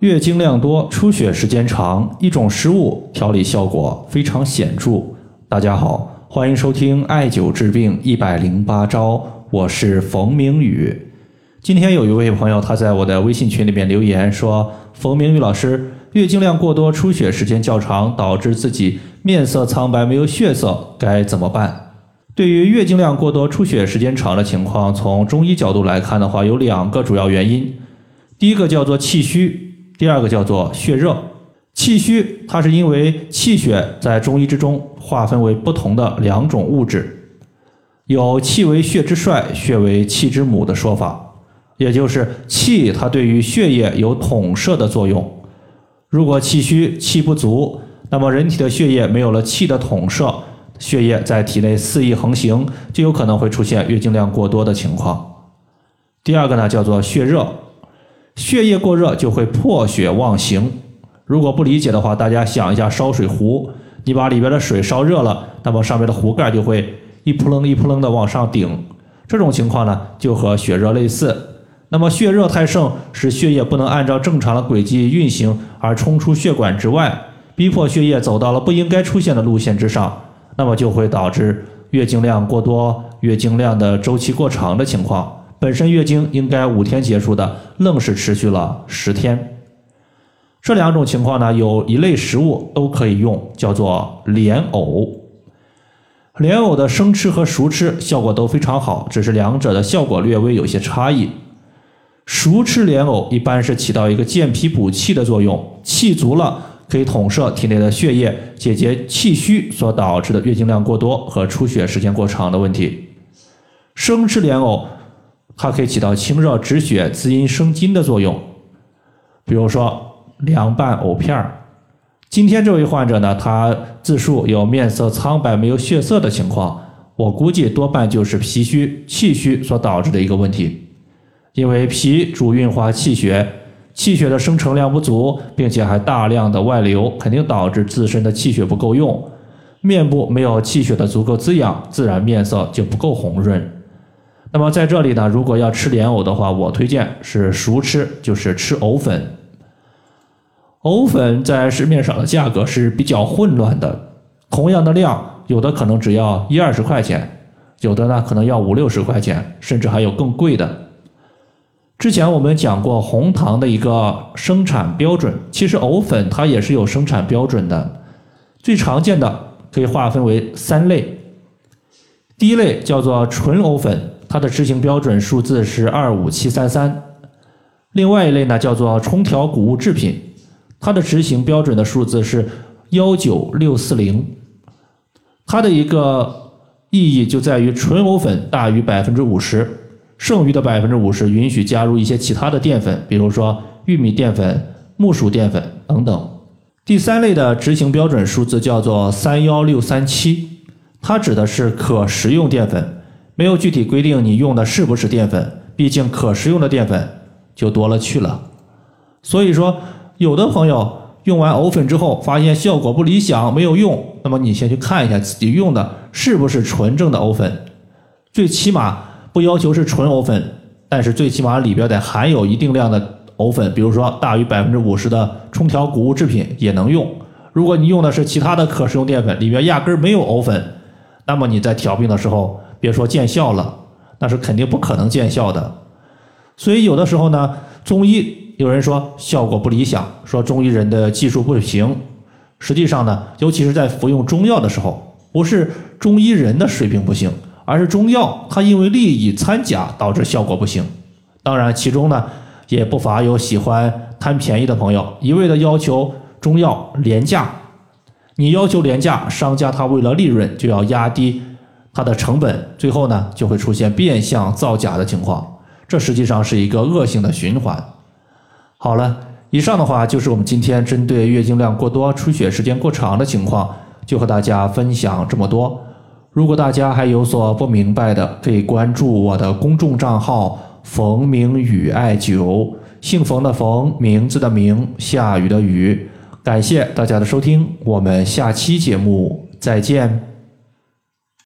月经量多、出血时间长，一种食物调理效果非常显著。大家好，欢迎收听艾灸治病一百零八招，我是冯明宇。今天有一位朋友他在我的微信群里面留言说：“冯明宇老师，月经量过多、出血时间较长，导致自己面色苍白、没有血色，该怎么办？”对于月经量过多、出血时间长的情况，从中医角度来看的话，有两个主要原因。第一个叫做气虚。第二个叫做血热，气虚，它是因为气血在中医之中划分为不同的两种物质，有气为血之帅，血为气之母的说法，也就是气它对于血液有统摄的作用。如果气虚、气不足，那么人体的血液没有了气的统摄，血液在体内肆意横行，就有可能会出现月经量过多的情况。第二个呢，叫做血热。血液过热就会破血妄行。如果不理解的话，大家想一下烧水壶，你把里边的水烧热了，那么上面的壶盖就会一扑棱一扑棱的往上顶。这种情况呢，就和血热类似。那么血热太盛，使血液不能按照正常的轨迹运行，而冲出血管之外，逼迫血液走到了不应该出现的路线之上，那么就会导致月经量过多、月经量的周期过长的情况。本身月经应该五天结束的，愣是持续了十天。这两种情况呢，有一类食物都可以用，叫做莲藕。莲藕的生吃和熟吃效果都非常好，只是两者的效果略微有些差异。熟吃莲藕一般是起到一个健脾补气的作用，气足了可以统摄体内的血液，解决气虚所导致的月经量过多和出血时间过长的问题。生吃莲藕。它可以起到清热止血、滋阴生津的作用。比如说凉拌藕片儿。今天这位患者呢，他自述有面色苍白、没有血色的情况，我估计多半就是脾虚、气虚所导致的一个问题。因为脾主运化气血，气血的生成量不足，并且还大量的外流，肯定导致自身的气血不够用，面部没有气血的足够滋养，自然面色就不够红润。那么在这里呢，如果要吃莲藕的话，我推荐是熟吃，就是吃藕粉。藕粉在市面上的价格是比较混乱的，同样的量，有的可能只要一二十块钱，有的呢可能要五六十块钱，甚至还有更贵的。之前我们讲过红糖的一个生产标准，其实藕粉它也是有生产标准的，最常见的可以划分为三类，第一类叫做纯藕粉。它的执行标准数字是二五七三三，另外一类呢叫做冲调谷物制品，它的执行标准的数字是幺九六四零。它的一个意义就在于纯藕粉大于百分之五十，剩余的百分之五十允许加入一些其他的淀粉，比如说玉米淀粉、木薯淀粉等等。第三类的执行标准数字叫做三幺六三七，它指的是可食用淀粉。没有具体规定你用的是不是淀粉，毕竟可食用的淀粉就多了去了。所以说，有的朋友用完藕粉之后发现效果不理想，没有用，那么你先去看一下自己用的是不是纯正的藕粉。最起码不要求是纯藕粉，但是最起码里边得含有一定量的藕粉，比如说大于百分之五十的冲调谷物制品也能用。如果你用的是其他的可食用淀粉，里边压根儿没有藕粉，那么你在调病的时候。别说见效了，那是肯定不可能见效的。所以有的时候呢，中医有人说效果不理想，说中医人的技术不行。实际上呢，尤其是在服用中药的时候，不是中医人的水平不行，而是中药它因为利益掺假导致效果不行。当然，其中呢也不乏有喜欢贪便宜的朋友，一味的要求中药廉价。你要求廉价，商家他为了利润就要压低。它的成本最后呢就会出现变相造假的情况，这实际上是一个恶性的循环。好了，以上的话就是我们今天针对月经量过多、出血时间过长的情况，就和大家分享这么多。如果大家还有所不明白的，可以关注我的公众账号“冯明宇艾灸”，姓冯的冯，名字的名，下雨的雨。感谢大家的收听，我们下期节目再见。